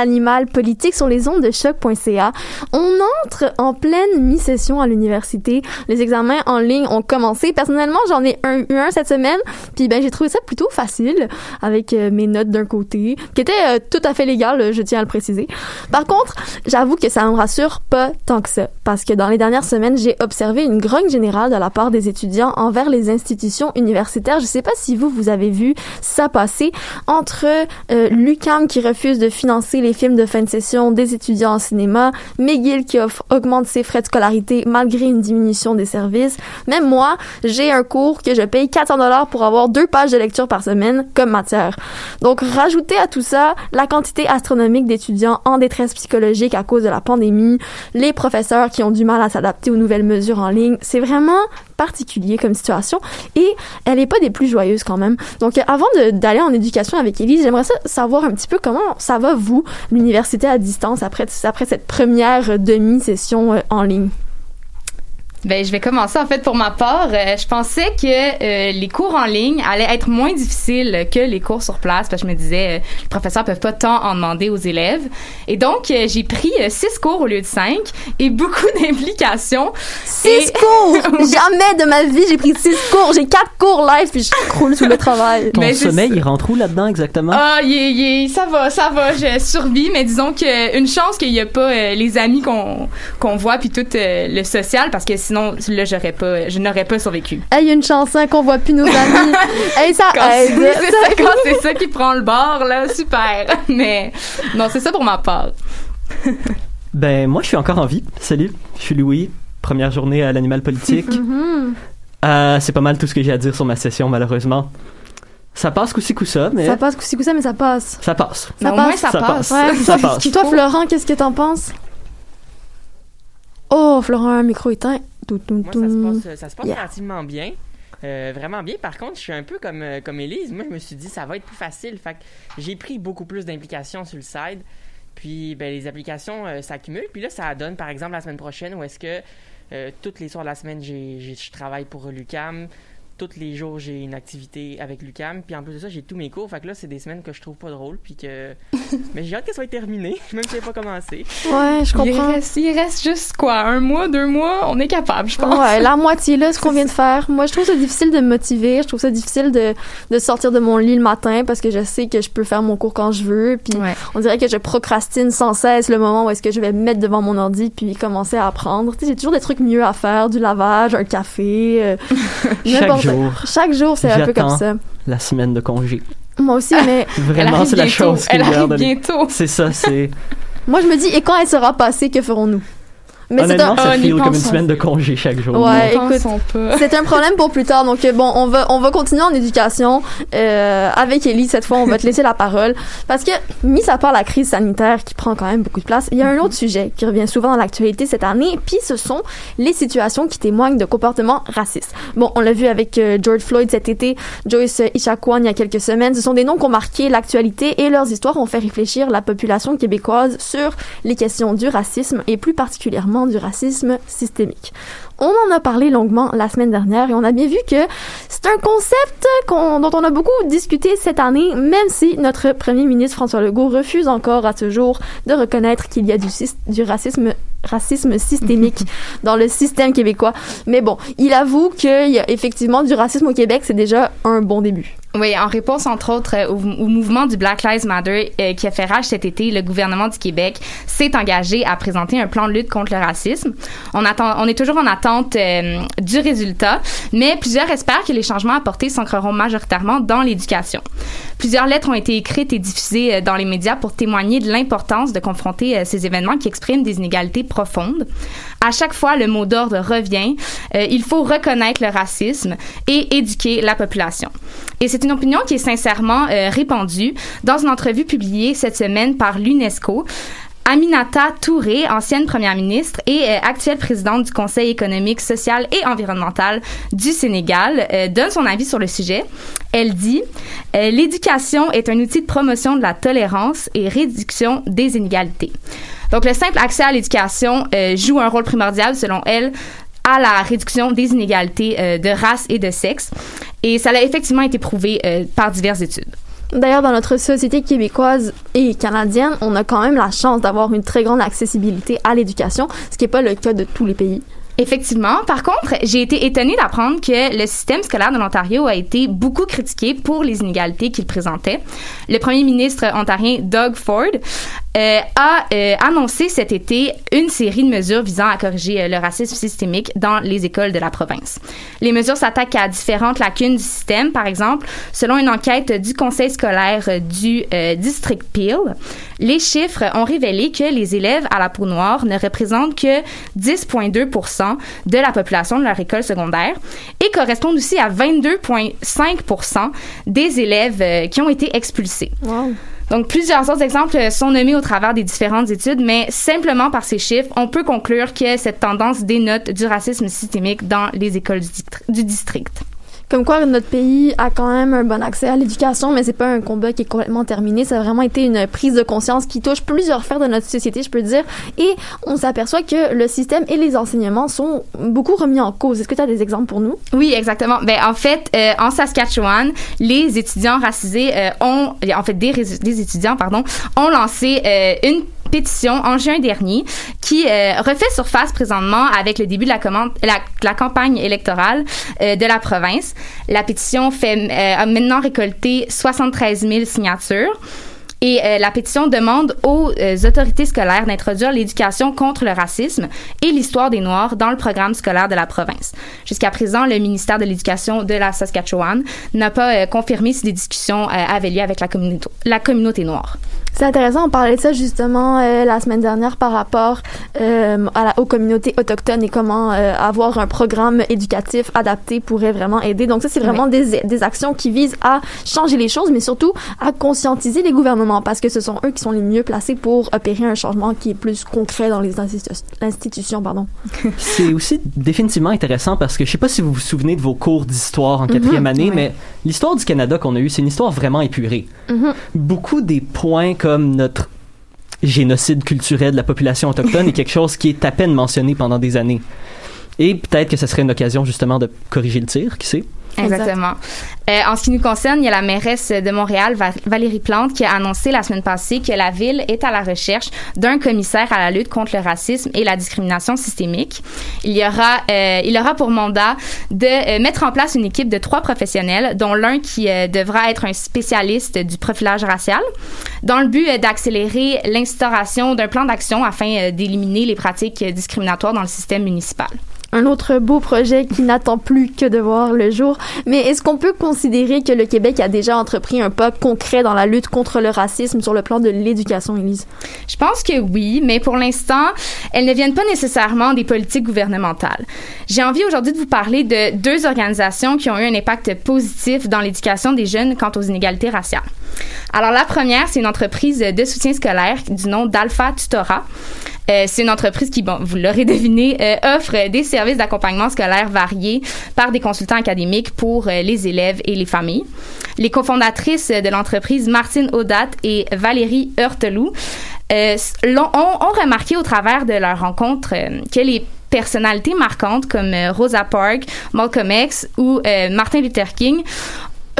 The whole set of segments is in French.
l'animal politique sur les ondes de choc.ca. On entre en pleine mi-session à l'université. Les examens en ligne ont commencé. Personnellement, j'en ai eu un cette semaine. Puis ben j'ai trouvé ça plutôt facile avec euh, mes notes d'un côté, qui étaient euh, tout à fait légales, je tiens à le préciser. Par contre, j'avoue que ça me rassure pas tant que ça, parce que dans les dernières semaines, j'ai observé une grogne générale de la part des étudiants envers les institutions universitaires. Je sais pas si vous vous avez vu ça passer entre euh, l'UCAM qui refuse de financer les films de fin de session des étudiants en cinéma, McGill qui augmente ses frais de scolarité malgré une diminution des services. Même moi, j'ai un cours que je paye 400 dollars pour avoir deux pages de lecture par semaine comme matière. Donc, rajoutez à tout ça la quantité astronomique d'étudiants en détresse psychologique à cause de la pandémie, les professeurs qui ont du mal à s'adapter aux nouvelles mesures en ligne. C'est vraiment particulier comme situation et elle est pas des plus joyeuses quand même. Donc euh, avant d'aller en éducation avec Elise, j'aimerais savoir un petit peu comment ça va vous l'université à distance après après cette première demi-session euh, en ligne? Ben, je vais commencer en fait pour ma part. Euh, je pensais que euh, les cours en ligne allaient être moins difficiles que les cours sur place parce que je me disais euh, les professeurs peuvent pas tant en demander aux élèves. Et donc j'ai pris six cours au lieu de cinq et beaucoup d'implications. Six cours? Jamais de ma vie j'ai pris six cours. J'ai quatre cours live puis je croule sous le travail. Ton sommeil il rentre où là-dedans exactement? Ah, y, ça va, ça va. Je survis, mais disons que une chance qu'il y a pas les amis qu'on qu'on voit puis tout le social parce que sinon, là, j'aurais pas, je n'aurais pas survécu. Il y a une chanson hein, qu'on voit plus nos amis. hey, ça quand C'est ça, c'est ça qui prend le bord, là, super. Mais non, c'est ça pour ma part. ben, moi, je suis encore en vie. Salut, je suis Louis. Première journée à l'animal politique. Mm-hmm. Euh, c'est pas mal tout ce que j'ai à dire sur ma session, malheureusement. Ça passe coup-ci coup-ça, mais... Ça passe coup-ci coup-ça, mais ça passe. Ça passe. Ça, passe. ça, passe. ça passe. Toi, Florent, qu'est-ce que t'en penses? Oh, Florent, un micro éteint. Moi, ça se passe, ça se passe relativement bien. Euh, vraiment bien. Par contre, je suis un peu comme, euh, comme Elise. Moi, je me suis dit, ça va être plus facile. Fait j'ai pris beaucoup plus d'implications sur le side. Puis, ben, les applications euh, s'accumulent. Puis là, ça donne, par exemple, la semaine prochaine où est-ce que toutes les soirs de la semaine, j'ai, je travaille pour Lucam tous les jours, j'ai une activité avec Lucam. Puis en plus de ça, j'ai tous mes cours. Fait que là, c'est des semaines que je trouve pas drôles. Puis que. Mais j'ai hâte qu'elle soit terminée, même si elle pas commencé. Ouais, je comprends. Il reste, il reste, juste quoi? Un mois, deux mois? On est capable, je pense. Ouais, la moitié, là, ce qu'on vient de faire. Moi, je trouve ça difficile de me motiver. Je trouve ça difficile de, de sortir de mon lit le matin parce que je sais que je peux faire mon cours quand je veux. Puis on dirait que je procrastine sans cesse le moment où est-ce que je vais me mettre devant mon ordi puis commencer à apprendre. Tu sais, j'ai toujours des trucs mieux à faire, du lavage, un café, euh, Chaque chaque jour, c'est un peu comme ça. La semaine de congé. Moi aussi, mais. Vraiment, c'est la chose qui Elle arrive bientôt. C'est ça, c'est. Moi, je me dis, et quand elle sera passée, que ferons-nous? Mais Honnêtement, ça oh, feel comme une semaine de congé chaque jour. Ouais, écoute, c'est un problème pour plus tard. Donc bon, on va on va continuer en éducation euh, avec Ellie cette fois. On va te laisser la parole parce que mis à part la crise sanitaire qui prend quand même beaucoup de place, il y a un autre sujet qui revient souvent dans l'actualité cette année. Puis ce sont les situations qui témoignent de comportements racistes. Bon, on l'a vu avec euh, George Floyd cet été, Joyce Ishaquan il y a quelques semaines. Ce sont des noms qui ont marqué l'actualité et leurs histoires ont fait réfléchir la population québécoise sur les questions du racisme et plus particulièrement du racisme systémique. On en a parlé longuement la semaine dernière et on a bien vu que c'est un concept dont on a beaucoup discuté cette année, même si notre premier ministre François Legault refuse encore à ce jour de reconnaître qu'il y a du, du racisme racisme systémique dans le système québécois. Mais bon, il avoue qu'il y a effectivement du racisme au Québec, c'est déjà un bon début. Oui, en réponse entre autres au, mouvement du Black Lives Matter euh, qui a fait rage cet été, le gouvernement du Québec s'est engagé à présenter un plan de lutte contre le racisme. On attend, on est toujours en attente euh, du résultat, mais plusieurs espèrent que les changements apportés s'ancreront majoritairement dans l'éducation. Plusieurs lettres ont été écrites et diffusées euh, dans les médias pour témoigner de l'importance de confronter ces événements qui expriment des inégalités profondes. À chaque fois, le mot d'ordre revient. il faut reconnaître le racisme et éduquer la population. Et c'est une opinion qui est sincèrement euh, répandue. Dans une entrevue publiée cette semaine par l'UNESCO, Aminata Touré, ancienne première ministre et euh, actuelle présidente du Conseil économique, social et environnemental du Sénégal, euh, donne son avis sur le sujet. Elle dit L'éducation est un outil de promotion de la tolérance et réduction des inégalités. Donc, le simple accès à l'éducation joue un rôle primordial, selon elle, à la réduction des inégalités de race et de sexe. Et ça a effectivement été prouvé euh, par diverses études. D'ailleurs, dans notre société québécoise et canadienne, on a quand même la chance d'avoir une très grande accessibilité à l'éducation, ce qui n'est pas le cas de tous les pays. Effectivement. Par contre, j'ai été étonnée d'apprendre que le système scolaire de l'Ontario a été beaucoup critiqué pour les inégalités qu'il présentait. Le premier ministre ontarien Doug Ford euh, a euh, annoncé cet été une série de mesures visant à corriger euh, le racisme systémique dans les écoles de la province. Les mesures s'attaquent à différentes lacunes du système. Par exemple, selon une enquête du conseil scolaire du district Peel, les chiffres ont révélé que les élèves à la peau noire ne représentent que 10,2% de la population de leur école secondaire et correspondent aussi à 22,5% des élèves qui ont été expulsés. Wow. Donc, plusieurs autres exemples sont nommés au travers des différentes études, mais simplement par ces chiffres, on peut conclure que cette tendance dénote du racisme systémique dans les écoles du, district. Comme quoi, notre pays a quand même un bon accès à l'éducation, mais c'est pas un combat qui est complètement terminé. Ça a vraiment été une prise de conscience qui touche plusieurs sphères de notre société, je peux dire. Et on s'aperçoit que le système et les enseignements sont beaucoup remis en cause. Est-ce que tu as des exemples pour nous? Oui, exactement. Ben, en fait, euh, en Saskatchewan, les étudiants racisés euh, ont, en fait, des, des étudiants, pardon, ont lancé euh, une pétition en juin dernier qui euh, refait surface présentement avec le début de la, campagne électorale euh, de la province. La pétition euh, a maintenant récolté 73 000 signatures. Et la pétition demande aux autorités scolaires d'introduire l'éducation contre le racisme et l'histoire des Noirs dans le programme scolaire de la province. Jusqu'à présent, le ministère de l'Éducation de la Saskatchewan n'a pas confirmé si des discussions avaient lieu avec la communauté noire. C'est intéressant, on parlait de ça justement euh, la semaine dernière par rapport à la, aux communautés autochtones et comment euh, avoir un programme éducatif adapté pourrait vraiment aider. Donc ça, c'est vraiment des, des actions qui visent à changer les choses, mais surtout à conscientiser les gouvernements parce que ce sont eux qui sont les mieux placés pour opérer un changement qui est plus concret dans les institutions. Pardon. c'est aussi définitivement intéressant parce que je sais pas si vous vous souvenez de vos cours d'histoire en quatrième mhm. année, mais l'histoire du Canada qu'on a eu, c'est une histoire vraiment épurée. Mhm. Beaucoup des points comme notre génocide culturel de la population autochtone est quelque chose qui est à peine mentionné pendant des années. Et peut-être que ce serait une occasion justement de corriger le tir, qui sait? Exactement. Euh, en ce qui nous concerne, il y a la mairesse de Montréal, Valérie Plante, qui a annoncé la semaine passée que la ville est à la recherche d'un commissaire à la lutte contre le racisme et la discrimination systémique. Il y aura, euh, il aura pour mandat de euh, mettre en place une équipe de trois professionnels, dont l'un qui devra être un spécialiste du profilage racial, dans le but d'accélérer l'instauration d'un plan d'action afin d'éliminer les pratiques discriminatoires dans le système municipal un autre beau projet qui n'attend plus que de voir le jour. Mais est-ce qu'on peut considérer que le Québec a déjà entrepris un pas concret dans la lutte contre le racisme sur le plan de l'éducation, Elise? Je pense que oui, mais pour l'instant, elles ne viennent pas nécessairement des politiques gouvernementales. J'ai envie aujourd'hui de vous parler de deux organisations qui ont eu un impact positif dans l'éducation des jeunes quant aux inégalités raciales. Alors la première, c'est une entreprise de soutien scolaire du nom d'Alpha Tutora. Euh, c'est une entreprise qui, vous l'aurez deviné, euh, offre des services d'accompagnement scolaire variés par des consultants académiques pour euh, les élèves et les familles. Les cofondatrices de l'entreprise, Martine Audat et Valérie Heurtelou, ont, ont, remarqué au travers de leur rencontre que les personnalités marquantes comme Rosa Parks, Malcolm X ou Martin Luther King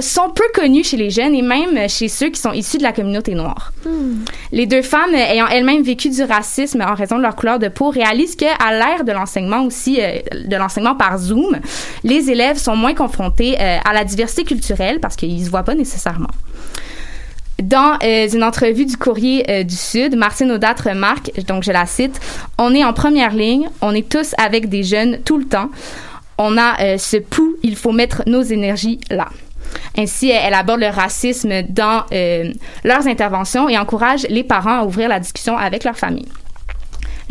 sont peu connus chez les jeunes et même chez ceux qui sont issus de la communauté noire. Hmm. Les deux femmes, ayant elles-mêmes vécu du racisme en raison de leur couleur de peau, réalisent qu'à l'ère de l'enseignement aussi, euh, de l'enseignement par Zoom, les élèves sont moins confrontés euh, à la diversité culturelle parce qu'ils se voient pas nécessairement. Dans euh, une entrevue du Courrier du Sud, Martine Audat remarque, donc je la cite, On est en première ligne, on est tous avec des jeunes tout le temps. On a ce pouls, il faut mettre nos énergies là. Ainsi, elle aborde le racisme dans euh, leurs interventions et encourage les parents à ouvrir la discussion avec leur famille.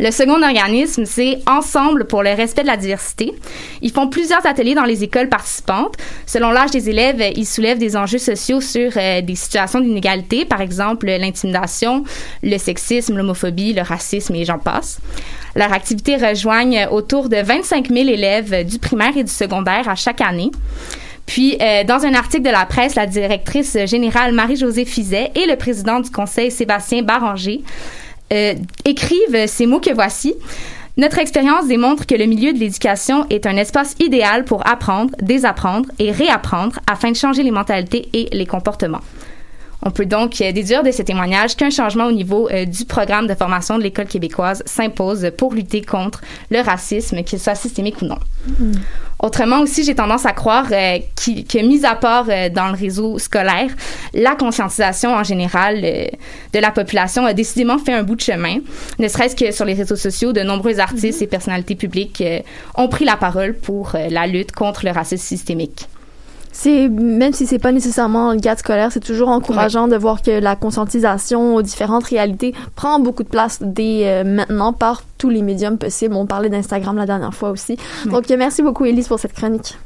Le second organisme, c'est Ensemble pour le respect de la diversité. Ils font plusieurs ateliers dans les écoles participantes. Selon l'âge des élèves, ils soulèvent des enjeux sociaux sur euh, des situations d'inégalité, par exemple l'intimidation, le sexisme, l'homophobie, le racisme et j'en passe. Leurs activités rejoignent autour de 25 000 élèves du primaire et du secondaire à chaque année. Puis, euh, dans un article de la presse, la directrice générale Marie-Josée Fizet et le président du conseil Sébastien Baranger euh, écrivent ces mots que voici. Notre expérience démontre que le milieu de l'éducation est un espace idéal pour apprendre, désapprendre et réapprendre afin de changer les mentalités et les comportements. On peut donc déduire de ces témoignages qu'un changement au niveau du programme de formation de l'école québécoise s'impose pour lutter contre le racisme, qu'il soit systémique ou non. Mm. Autrement aussi, j'ai tendance à croire euh, que, mis à part euh, dans le réseau scolaire, la conscientisation en général euh, de la population a décidément fait un bout de chemin. Ne serait-ce que sur les réseaux sociaux, de nombreux artistes mm-hmm. et personnalités publiques ont pris la parole pour la lutte contre le racisme systémique c'est même si c'est pas nécessairement le cadre scolaire, c'est toujours encourageant de voir que la conscientisation aux différentes réalités prend beaucoup de place dès euh, maintenant par tous les médiums possibles. On parlait d'Instagram la dernière fois aussi. Donc merci beaucoup Elise pour cette chronique.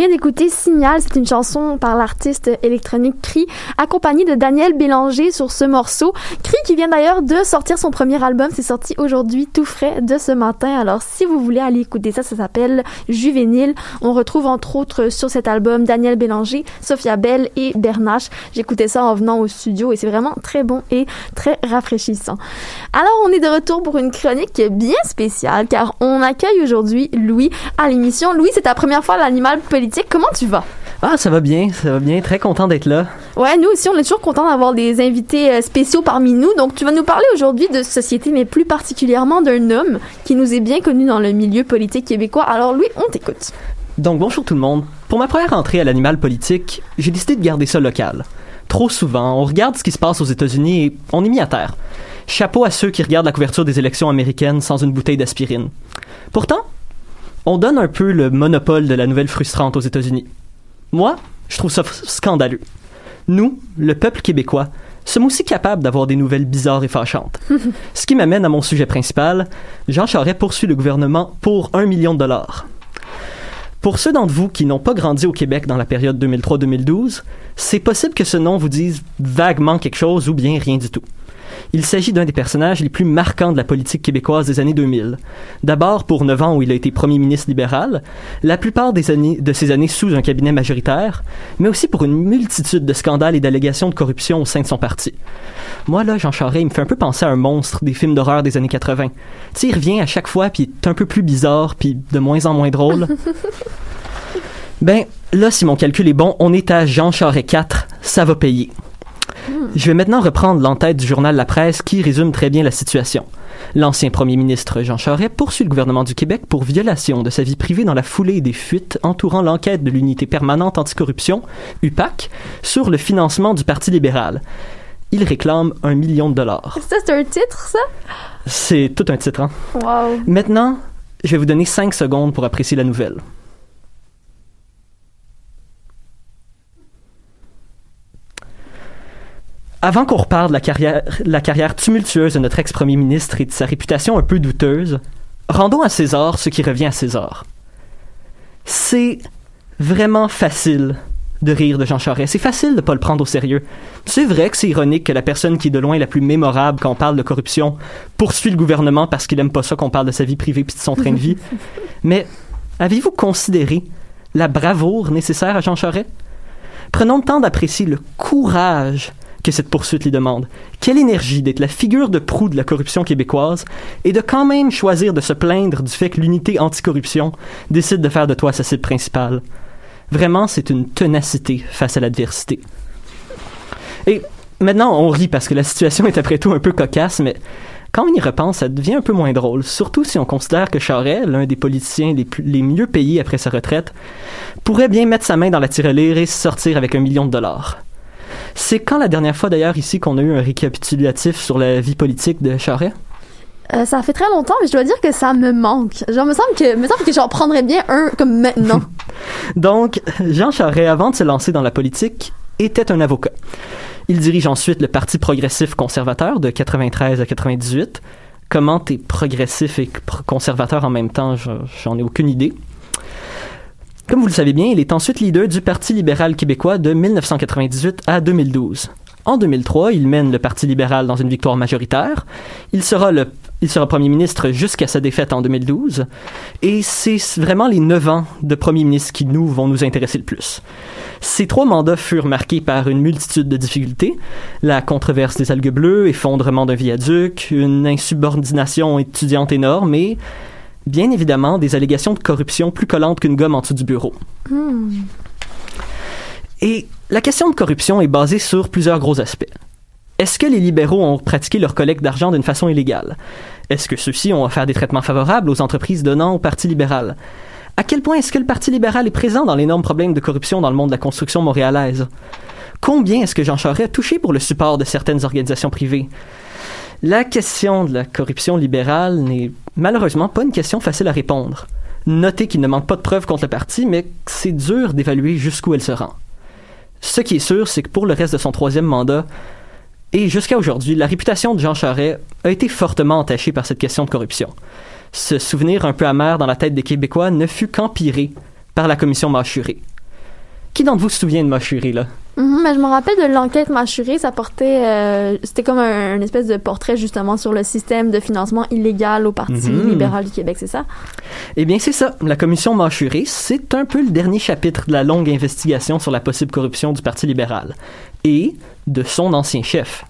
Vient d'écouter Signal, c'est une chanson par l'artiste électronique Cri, accompagnée de Daniel Bélanger sur ce morceau. Cri qui vient d'ailleurs de sortir son premier album, c'est sorti aujourd'hui tout frais de ce matin. Alors si vous voulez aller écouter ça, ça s'appelle Juvénile. On retrouve entre autres sur cet album Daniel Bélanger, Sophia Bell et Bernache. J'écoutais ça en venant au studio et c'est vraiment très bon et très rafraîchissant. Alors on est de retour pour une chronique bien spéciale car on accueille aujourd'hui Louis à l'émission. Louis, c'est ta première fois l'animal politique. Comment tu vas? Ah, ça va bien, ça va bien. Très content d'être là. Ouais, nous aussi, on est toujours content d'avoir des invités euh, spéciaux parmi nous. Donc, tu vas nous parler aujourd'hui de société, mais plus particulièrement d'un homme qui nous est bien connu dans le milieu politique québécois. Alors, Louis, on t'écoute. Donc, bonjour tout le monde. Pour ma première entrée à l'animal politique, j'ai décidé de garder ça local. Trop souvent, on regarde ce qui se passe aux États-Unis et on est mis à terre. Chapeau à ceux qui regardent la couverture des élections américaines sans une bouteille d'aspirine. Pourtant, on donne un peu le monopole de la nouvelle frustrante aux États-Unis. Moi, je trouve ça scandaleux. Nous, le peuple québécois, sommes aussi capables d'avoir des nouvelles bizarres et fâchantes. Ce qui m'amène à mon sujet principal. Jean Charest poursuit le gouvernement pour un million de dollars. Pour ceux d'entre vous qui n'ont pas grandi au Québec dans la période 2003-2012, c'est possible que ce nom vous dise vaguement quelque chose ou bien rien du tout. Il s'agit d'un des personnages les plus marquants de la politique québécoise des années 2000. D'abord pour neuf ans où il a été premier ministre libéral, la plupart des années, de ces années sous un cabinet majoritaire, mais aussi pour une multitude de scandales et d'allégations de corruption au sein de son parti. Moi, là, Jean Charest, il me fait un peu penser à un monstre des films d'horreur des années 80. Tu sais, il revient à chaque fois, puis il est un peu plus bizarre, puis de moins en moins drôle. ben, là, si mon calcul est bon, on est à Jean Charest 4, ça va payer. Je vais maintenant reprendre l'entête du journal La Presse qui résume très bien la situation. L'ancien premier ministre Jean Charest poursuit le gouvernement du Québec pour violation de sa vie privée dans la foulée des fuites entourant l'enquête de l'unité permanente anticorruption, UPAC, sur le financement du Parti libéral. Il réclame un million de dollars. Ça, c'est un titre, ça? C'est tout un titre, hein? Wow. Maintenant, je vais vous donner cinq secondes pour apprécier la nouvelle. Avant qu'on reparle de la carrière, la carrière tumultueuse de notre ex-premier ministre et de sa réputation un peu douteuse, rendons à César ce qui revient à César. C'est vraiment facile de rire de Jean Charest. C'est facile de pas le prendre au sérieux. C'est vrai que c'est ironique que la personne qui est de loin la plus mémorable quand on parle de corruption poursuit le gouvernement parce qu'il aime pas ça qu'on parle de sa vie privée puis de son train de vie. Mais avez-vous considéré la bravoure nécessaire à Jean Charest? Prenons le temps d'apprécier le courage que cette poursuite lui demande. Quelle énergie d'être la figure de proue de la corruption québécoise et de quand même choisir de se plaindre du fait que l'unité anticorruption décide de faire de toi sa cible principale. Vraiment, c'est une ténacité face à l'adversité. Et maintenant, on rit parce que la situation est après tout un peu cocasse, mais quand on y repense, ça devient un peu moins drôle, surtout si on considère que Charest, l'un des politiciens les, plus, les mieux payés après sa retraite, pourrait bien mettre sa main dans la tirelire et sortir avec un million de dollars. C'est quand la dernière fois d'ailleurs ici qu'on a eu un récapitulatif sur la vie politique de Charest? Euh, ça fait très longtemps, mais je dois dire que ça me manque. Genre, me semble que, me semble que j'en prendrais bien un comme maintenant. Donc, Jean Charest, avant de se lancer dans la politique, était un avocat. Il dirige ensuite le Parti progressif conservateur de 93 à 98. Comment t'es progressif et conservateur en même temps, j'en ai aucune idée. Comme vous le savez bien, il est ensuite leader du Parti libéral québécois de 1998 à 2012. En 2003, il mène le Parti libéral dans une victoire majoritaire. Il sera, le, il sera premier ministre jusqu'à sa défaite en 2012. Et c'est vraiment les neuf ans de premier ministre qui nous vont nous intéresser le plus. Ces trois mandats furent marqués par une multitude de difficultés. La controverse des algues bleues, effondrement d'un viaduc, une insubordination étudiante énorme et bien évidemment des allégations de corruption plus collantes qu'une gomme en dessous du bureau. Hmm. Et la question de corruption est basée sur plusieurs gros aspects. Est-ce que les libéraux ont pratiqué leur collecte d'argent d'une façon illégale? Est-ce que ceux-ci ont offert des traitements favorables aux entreprises donnant au Parti libéral? À quel point est-ce que le Parti libéral est présent dans l'énorme problème de corruption dans le monde de la construction montréalaise? Combien est-ce que Jean Charest a touché pour le support de certaines organisations privées? La question de la corruption libérale n'est malheureusement pas une question facile à répondre. Notez qu'il ne manque pas de preuves contre le parti, mais c'est dur d'évaluer jusqu'où elle se rend. Ce qui est sûr, c'est que pour le reste de son troisième mandat, et jusqu'à aujourd'hui, la réputation de Jean Charest a été fortement entachée par cette question de corruption. Ce souvenir un peu amer dans la tête des Québécois ne fut qu'empiré par la commission Machuré. Qui d'entre vous se souvient de Machuré, là? Mhm, mais je me rappelle de l'enquête mâchurée, ça portait, euh, c'était comme un, espèce de portrait justement sur le système de financement illégal au Parti Mhm. libéral du Québec, c'est ça? Eh bien, c'est ça. La commission Machuré, c'est un peu le dernier chapitre de la longue investigation sur la possible corruption du Parti libéral et de son ancien chef.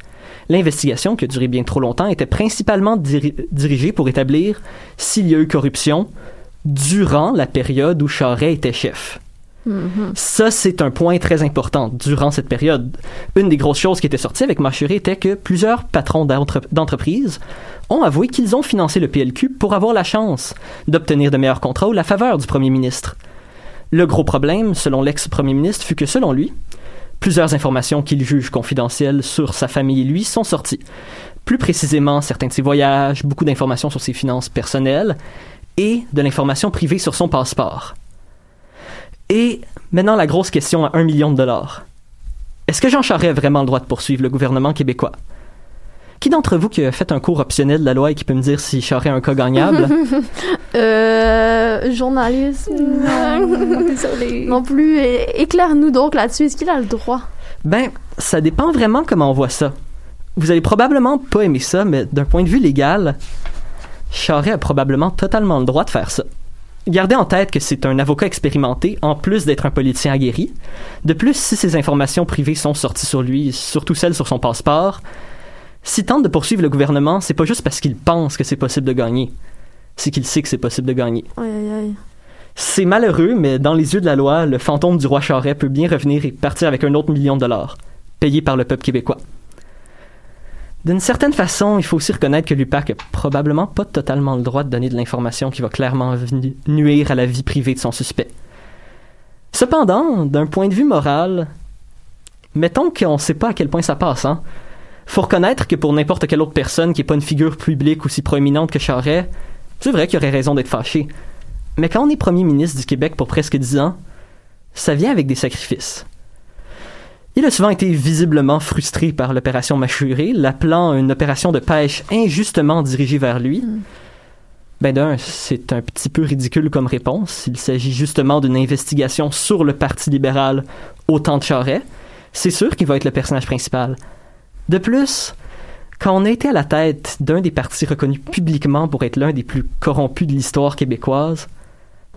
L'investigation, qui a duré bien trop longtemps, était principalement diri- dirigée pour établir s'il y a eu corruption durant la période où Charest était chef. Mhm. Ça, c'est un point très important durant cette période. Une des grosses choses qui était sortie avec Machuré était que plusieurs patrons d'entre- d'entreprises ont avoué qu'ils ont financé le PLQ pour avoir la chance d'obtenir de meilleurs contrats ou la faveur du premier ministre. Le gros problème, selon l'ex-premier ministre, fut que, selon lui, plusieurs informations qu'il juge confidentielles sur sa famille et lui sont sorties. Plus précisément, certains de ses voyages, beaucoup d'informations sur ses finances personnelles et de l'information privée sur son passeport. Et maintenant, la grosse question à un million de dollars. Est-ce que Jean Charest a vraiment le droit de poursuivre le gouvernement québécois? Qui d'entre vous qui a fait un cours optionnel de la loi et qui peut me dire si Charest a un cas gagnable? Euh, journalisme? Non, désolé. non plus. Éclaire-nous donc là-dessus. Est-ce qu'il a le droit? Ben, ça dépend vraiment comment on voit ça. Vous allez probablement pas aimer ça, mais d'un point de vue légal, Charest a probablement totalement le droit de faire ça. Gardez en tête que c'est un avocat expérimenté, en plus d'être un politicien aguerri. De plus, si ces informations privées sont sorties sur lui, surtout celles sur son passeport, s'il tente de poursuivre le gouvernement, c'est pas juste parce qu'il pense que c'est possible de gagner. C'est qu'il sait que c'est possible de gagner. Aïe, aïe, aïe. C'est malheureux, mais dans les yeux de la loi, le fantôme du roi Charest peut bien revenir et partir avec un autre million de dollars, payé par le peuple québécois. D'une certaine façon, il faut aussi reconnaître que l'UPAC a probablement pas totalement le droit de donner de l'information qui va clairement nuire à la vie privée de son suspect. Cependant, d'un point de vue moral, mettons qu'on sait pas à quel point ça passe, hein. Faut reconnaître que pour n'importe quelle autre personne qui est pas une figure publique aussi proéminente que Charest, c'est vrai qu'il aurait raison d'être fâché. Mais quand on est premier ministre du Québec pour presque dix ans, ça vient avec des sacrifices. Il a souvent été visiblement frustré par l'opération Machuré, l'appelant une opération de pêche injustement dirigée vers lui. Ben d'un, c'est un petit peu ridicule comme réponse. Il s'agit justement d'une investigation sur le Parti libéral au temps de Charest. C'est sûr qu'il va être le personnage principal. De plus, quand on a été à la tête d'un des partis reconnus publiquement pour être l'un des plus corrompus de l'histoire québécoise,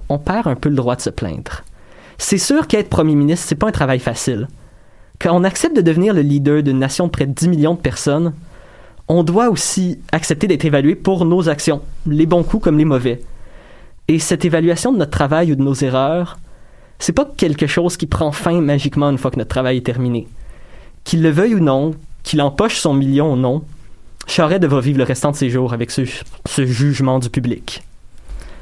on perd un peu le droit de se plaindre. C'est sûr qu'être premier ministre, c'est pas un travail facile. Quand on accepte de devenir le leader d'une nation de près de 10 millions de personnes, on doit aussi accepter d'être évalué pour nos actions, les bons coups comme les mauvais. Et cette évaluation de notre travail ou de nos erreurs, c'est pas quelque chose qui prend fin magiquement une fois que notre travail est terminé. Qu'il le veuille ou non, qu'il empoche son million ou non, Charest devra vivre le restant de ses jours avec ce, ce jugement du public.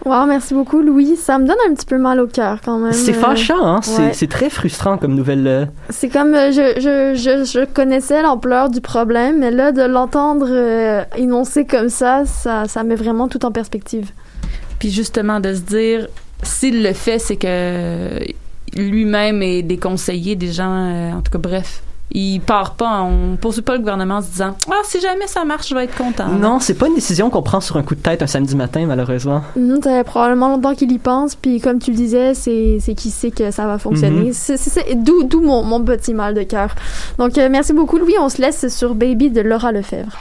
Wow, merci beaucoup, Louis. Ça me donne un petit peu mal au cœur quand même. C'est Euh, fâchant, hein? C'est- ouais. C'est très frustrant comme nouvelle. euh, C'est comme euh, je, je, je, je connaissais l'ampleur du problème, mais là, de l'entendre euh, énoncé comme ça, ça, ça met vraiment tout en perspective. Puis justement, de se dire, s'il le fait, c'est que lui-même est des conseillers, des gens, euh, en tout cas, bref. Il part pas, on poursuit pas le gouvernement en se disant Ah, si jamais ça marche, je vais être content. Non, c'est pas une décision qu'on prend sur un coup de tête un samedi matin, malheureusement. Ça fait probablement longtemps qu'il y pense, puis comme tu le disais, c'est c'est qui sait que ça va fonctionner. Mhm. C'est- c'est- c'est- D'où d'où mon, mon petit mal de cœur. Donc, euh, merci beaucoup, Louis. On se laisse sur Baby de Laura Lefebvre.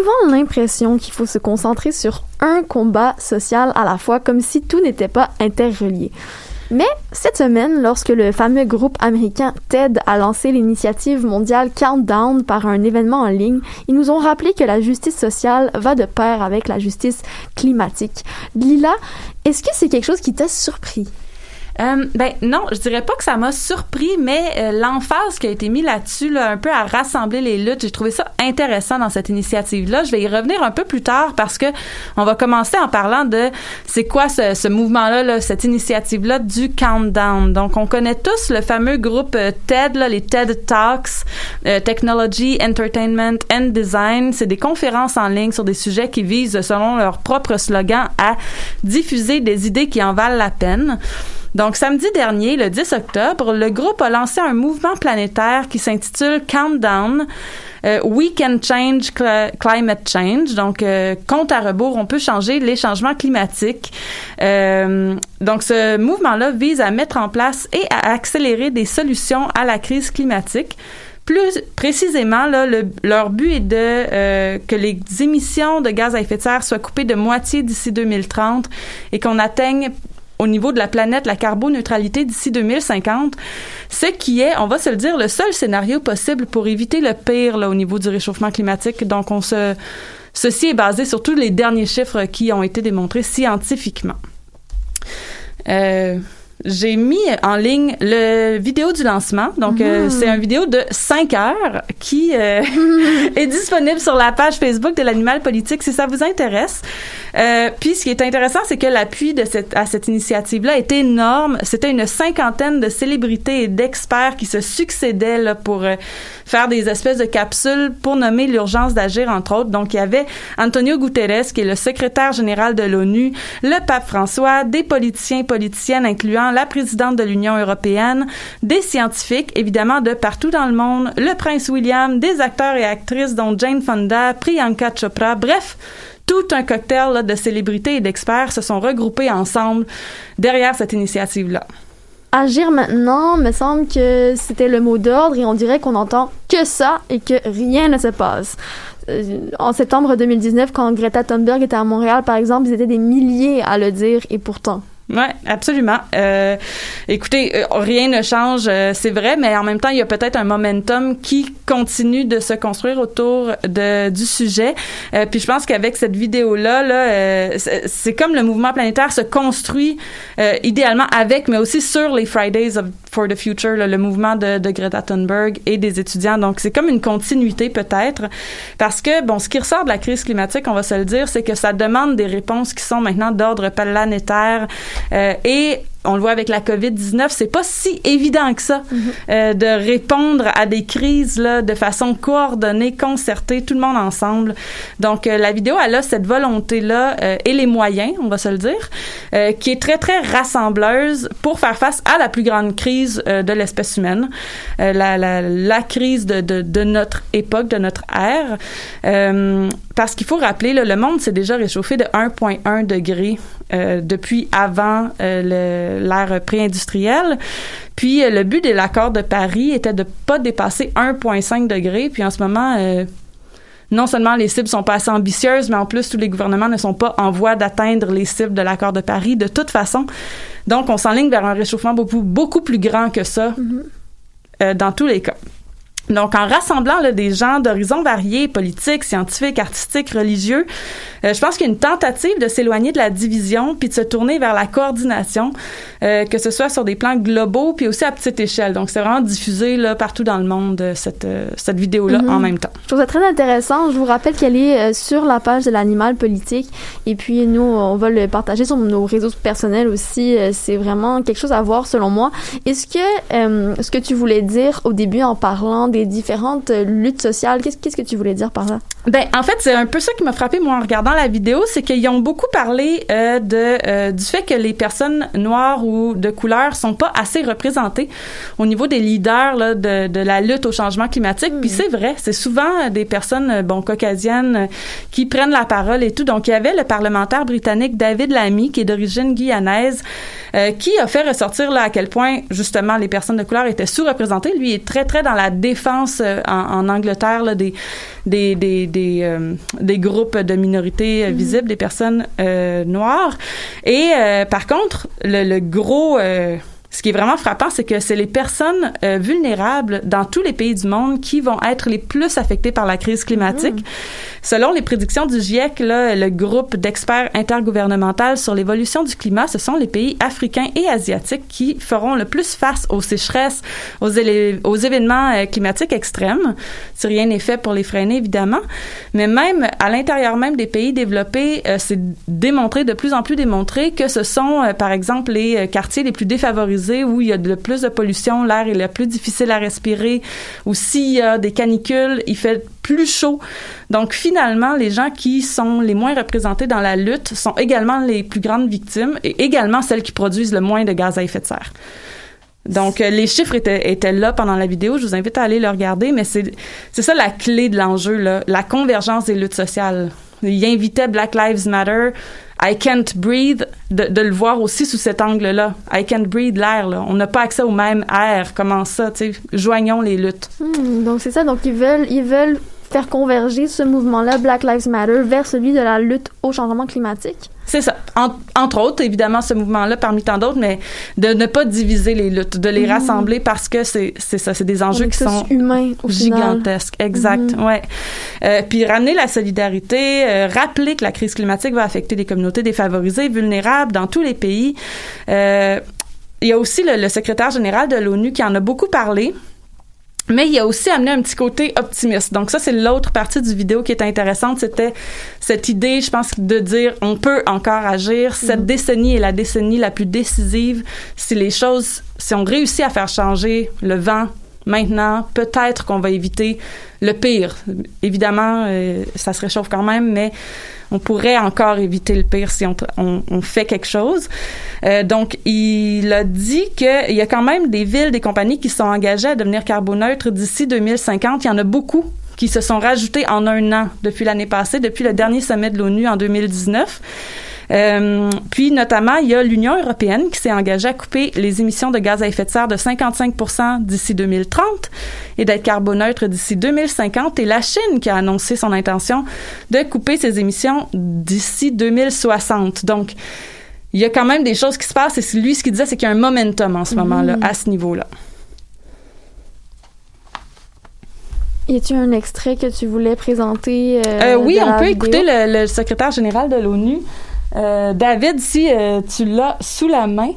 Souvent l'impression qu'il faut se concentrer sur un combat social à la fois, comme si tout n'était pas interrelié. Mais cette semaine, lorsque le fameux groupe américain TED a lancé l'initiative mondiale Countdown par un événement en ligne, ils nous ont rappelé que la justice sociale va de pair avec la justice climatique. Lila, est-ce que c'est quelque chose qui t'a surpris? Euh, ben non, je dirais pas que ça m'a surpris, mais euh, l'emphase qui a été mise là-dessus, là, un peu à rassembler les luttes, j'ai trouvé ça intéressant dans cette initiative-là. Je vais y revenir un peu plus tard parce que on va commencer en parlant de c'est quoi ce, ce mouvement-là, là, cette initiative-là du countdown. Donc, on connaît tous le fameux groupe euh, TED, là, les TED Talks, euh, Technology, Entertainment and Design. C'est des conférences en ligne sur des sujets qui visent, selon leur propre slogan, à diffuser des idées qui en valent la peine. Donc, samedi dernier, le 10 octobre, le groupe a lancé un mouvement planétaire qui s'intitule Countdown. Euh, We can change cl- climate change. Donc, euh, compte à rebours, on peut changer les changements climatiques. Euh, donc, ce mouvement-là vise à mettre en place et à accélérer des solutions à la crise climatique. Plus précisément, leur but est de que les émissions de gaz à effet de serre soient coupées de moitié d'ici 2030 et qu'on atteigne au niveau de la planète la carboneutralité d'ici 2050, ce qui est, on va se le dire, le seul scénario possible pour éviter le pire là, au niveau du réchauffement climatique. Donc, on se, ceci est basé sur tous les derniers chiffres qui ont été démontrés scientifiquement. Euh, j'ai mis en ligne le vidéo du lancement. Donc, euh, c'est une vidéo de 5 heures qui euh, est disponible sur la page Facebook de l'Animal Politique si ça vous intéresse. Euh, puis, ce qui est intéressant, c'est que l'appui de cette, à cette initiative-là est énorme. C'était une cinquantaine de célébrités et d'experts qui se succédaient là, pour euh, faire des espèces de capsules pour nommer l'urgence d'agir, entre autres. Donc, il y avait Antonio Guterres, qui est le secrétaire général de l'ONU, le pape François, des politiciens et politiciennes, incluant la présidente de l'Union européenne, des scientifiques, évidemment, de partout dans le monde, le prince William, des acteurs et actrices, dont Jane Fonda, Priyanka Chopra, bref, tout un cocktail là, de célébrités et d'experts se sont regroupés ensemble derrière cette initiative-là. Agir maintenant, me semble que c'était le mot d'ordre et on dirait qu'on entend que ça et que rien ne se passe. Euh, En septembre 2019, quand Greta Thunberg était à Montréal, par exemple, ils étaient des milliers à le dire et pourtant. Ouais, absolument. Euh, écoutez, euh, rien ne change, euh, c'est vrai, mais en même temps, il y a peut-être un momentum qui continue de se construire autour de du sujet. Euh, puis je pense qu'avec cette vidéo-là, là, euh, c'est comme le mouvement planétaire se construit euh, idéalement avec, mais aussi sur les Fridays of, for the Future, là, le mouvement de, de Greta Thunberg et des étudiants. Donc c'est comme une continuité peut-être, parce que bon, ce qui ressort de la crise climatique, on va se le dire, c'est que ça demande des réponses qui sont maintenant d'ordre planétaire. Euh, et on le voit avec la COVID-19, c'est pas si évident que ça euh, de répondre à des crises là, de façon coordonnée, concertée, tout le monde ensemble. Donc euh, la vidéo, elle a cette volonté-là euh, et les moyens, on va se le dire, euh, qui est très, très rassembleuse pour faire face à la plus grande crise euh, de l'espèce humaine, euh, la, la, la crise de, de, de notre époque, de notre ère. Euh, parce qu'il faut rappeler, là, le monde s'est déjà réchauffé de 1,1 degré euh, depuis avant euh, l'ère pré-industrielle. Puis euh, le but de l'accord de Paris était de pas dépasser 1,5 degré. Puis en ce moment, non seulement les cibles sont pas assez ambitieuses, mais en plus tous les gouvernements ne sont pas en voie d'atteindre les cibles de l'accord de Paris de toute façon. Donc on s'enligne vers un réchauffement beaucoup beaucoup plus grand que ça euh, dans tous les cas. Donc, en rassemblant là, des gens d'horizons variés, politiques, scientifiques, artistiques, religieux, euh, je pense qu'il y a une tentative de s'éloigner de la division puis de se tourner vers la coordination, euh, que ce soit sur des plans globaux puis aussi à petite échelle. Donc, c'est vraiment diffusé là, partout dans le monde, euh, cette, euh, cette vidéo-là Mhm. en même temps. Je trouve ça très intéressant. Je vous rappelle qu'elle est euh, sur la page de l'animal politique. Et puis, nous, on va le partager sur nos réseaux personnels aussi. Euh, C'est vraiment quelque chose à voir, selon moi. Est-ce que ce que tu voulais dire au début en parlant des différentes luttes sociales, qu'est-ce qu'est-ce que tu voulais dire par là? Ben, en fait, c'est un peu ça qui m'a frappé moi en regardant la vidéo, c'est qu'ils ont beaucoup parlé euh, de euh, du fait que les personnes noires ou de couleur sont pas assez représentées au niveau des leaders là, de, de la lutte au changement climatique. Puis c'est vrai, c'est souvent des personnes euh, bon caucasiennes qui prennent la parole et tout. Donc il y avait le parlementaire britannique David Lamy qui est d'origine guyanaise euh, qui a fait ressortir là à quel point justement les personnes de couleur étaient sous-représentées. Lui est très très dans la défense euh, en, en Angleterre là, des des des des, euh, des groupes de minorités euh, visibles, des personnes euh, noires. Et par contre, le, le gros ce qui est vraiment frappant, c'est que c'est les personnes vulnérables dans tous les pays du monde qui vont être les plus affectées par la crise climatique. Selon les prédictions du GIEC, là, le groupe d'experts intergouvernemental sur l'évolution du climat, ce sont les pays africains et asiatiques qui feront le plus face aux sécheresses, aux, événements euh, climatiques extrêmes, si rien n'est fait pour les freiner, évidemment. Mais même à l'intérieur même des pays développés, euh, c'est démontré, de plus en plus démontré, que ce sont, euh, par exemple, les quartiers les plus défavorisés où il y a de plus de pollution, l'air est le plus difficile à respirer, ou s'il y a des canicules, il fait plus chaud. Donc finalement, les gens qui sont les moins représentés dans la lutte sont également les plus grandes victimes et également celles qui produisent le moins de gaz à effet de serre. Donc, euh, les chiffres étaient, là pendant la vidéo. Je vous invite à aller le regarder, mais c'est, ça la clé de l'enjeu, la convergence des luttes sociales. Il invitait Black Lives Matter, I can't breathe, de, de le voir aussi sous cet angle-là. I can't breathe l'air, là. On n'a pas accès au même air. Comment ça, tu sais? Joignons les luttes. Hmm, donc c'est ça. Donc ils veulent, ils veulent faire converger ce mouvement-là, Black Lives Matter, vers celui de la lutte au changement climatique? C'est ça. En- entre autres, évidemment, ce mouvement-là, parmi tant d'autres, mais de ne pas diviser les luttes, de les Mhm. rassembler parce que c'est, ça, c'est des enjeux qui sont humains final. gigantesques. Exact, Mhm. ouais. Euh, puis ramener la solidarité, euh, rappeler que la crise climatique va affecter les communautés défavorisées, vulnérables dans tous les pays. Euh, il y a aussi le, le secrétaire général de l'ONU qui en a beaucoup parlé. Mais il a aussi amené un petit côté optimiste. Donc ça, c'est l'autre partie du vidéo qui est intéressante. C'était cette idée, je pense, de dire on peut encore agir. Cette décennie est la décennie la plus décisive. Si les choses, si on réussit à faire changer le vent maintenant, peut-être qu'on va éviter le pire. Évidemment, euh, ça se réchauffe quand même, mais on pourrait encore éviter le pire si on, fait quelque chose. Euh, donc, il a dit qu'il y a quand même des villes, des compagnies qui sont engagées à devenir carboneutres d'ici 2050. Il y en a beaucoup qui se sont rajoutés en un an depuis l'année passée, depuis le dernier sommet de l'ONU en 2019. Euh, puis notamment, il y a l'Union européenne qui s'est engagée à couper les émissions de gaz à effet de serre de 55 d'ici 2030 et d'être carboneutre d'ici 2050 et la Chine qui a annoncé son intention de couper ses émissions d'ici 2060. Donc, il y a quand même des choses qui se passent et lui, ce qu'il disait, c'est qu'il y a un momentum en ce moment-là, à ce niveau-là. Y a-t-il un extrait que tu voulais présenter? euh, Euh, oui, on peut vidéo? écouter le, le secrétaire général de l'ONU. Euh, David, si euh, tu l'as sous la main.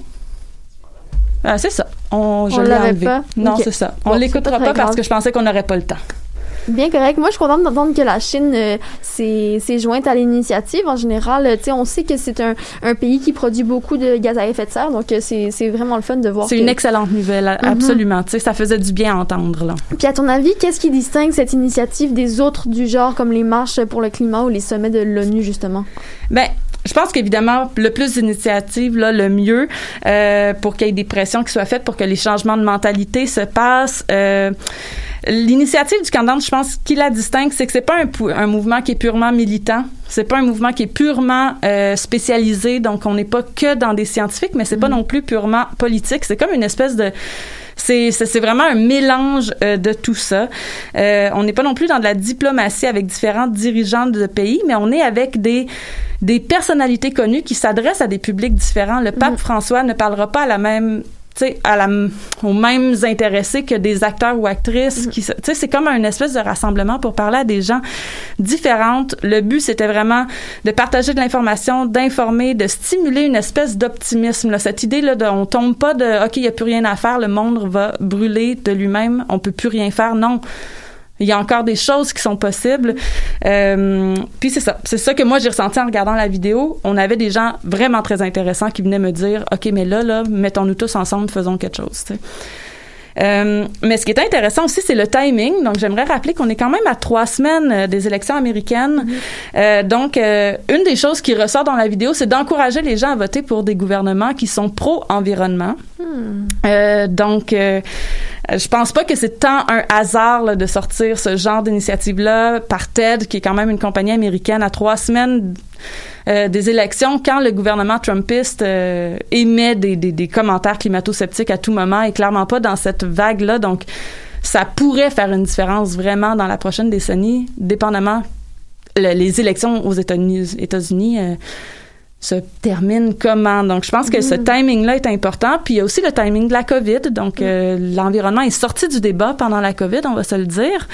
Ah, c'est ça. On, je On l'ai l'avait enlevé. pas? Non, c'est ça. Bon, On c'est l'écoutera pas parce que je pensais qu'on n'aurait pas le temps. Bien correct. Moi, je suis contente d'entendre que la Chine euh, s'est jointe à l'initiative. En général, euh, on sait que c'est un, un pays qui produit beaucoup de gaz à effet de serre, donc euh, c'est vraiment le fun de voir. C'est que- une excellente nouvelle, Mhm. absolument. Ça faisait du bien à entendre, là. Puis à ton avis, qu'est-ce qui distingue cette initiative des autres du genre, comme les marches pour le climat ou les sommets de l'ONU, justement? Ben, je pense qu'évidemment, le plus d'initiatives, là, le mieux, euh, pour qu'il y ait des pressions qui soient faites, pour que les changements de mentalité se passent. Euh, L'initiative du Candan, je pense, qui la distingue, c'est que c'est pas un, un mouvement qui est purement militant. C'est pas un mouvement qui est purement euh, spécialisé. Donc, on n'est pas que dans des scientifiques, mais c'est pas non plus purement politique. C'est comme une espèce de c'est c'est vraiment un mélange euh, de tout ça. Euh, on n'est pas non plus dans de la diplomatie avec différents dirigeants de pays, mais on est avec des des personnalités connues qui s'adressent à des publics différents. Le pape François ne parlera pas à la même sais, à la, aux mêmes intéressés que des acteurs ou actrices. qui se- Tu sais, c'est comme un espèce de rassemblement pour parler à des gens différentes. Le but, c'était vraiment de partager de l'information, d'informer, de stimuler une espèce d'optimisme. là. Cette idée là, de, on tombe pas de, ok, il y a plus rien à faire, le monde va brûler de lui-même, on peut plus rien faire. Non. Il y a encore des choses qui sont possibles. Euh, puis c'est ça. C'est ça que moi j'ai ressenti en regardant la vidéo. On avait des gens vraiment très intéressants qui venaient me dire, OK, mais là, là, mettons-nous tous ensemble, faisons quelque chose. Euh, mais ce qui est intéressant aussi, c'est le timing. Donc, j'aimerais rappeler qu'on est quand même à trois semaines euh, des élections américaines. Euh, donc, euh, une des choses qui ressort dans la vidéo, c'est d'encourager les gens à voter pour des gouvernements qui sont pro-environnement. Euh, donc, je pense pas que c'est tant un hasard là, de sortir ce genre d'initiative-là par TED, qui est quand même une compagnie américaine à trois semaines euh, des élections, quand le gouvernement trumpiste euh, émet des, des, des commentaires climato-sceptiques à tout moment et clairement pas dans cette vague-là. Donc, ça pourrait faire une différence vraiment dans la prochaine décennie, dépendamment le- les élections aux États-Unis. Euh, se terminent comment? Donc, je pense que ce timing-là est important. Puis, il y a aussi le timing de la COVID. Donc, euh, l'environnement est sorti du débat pendant la COVID, on va se le dire.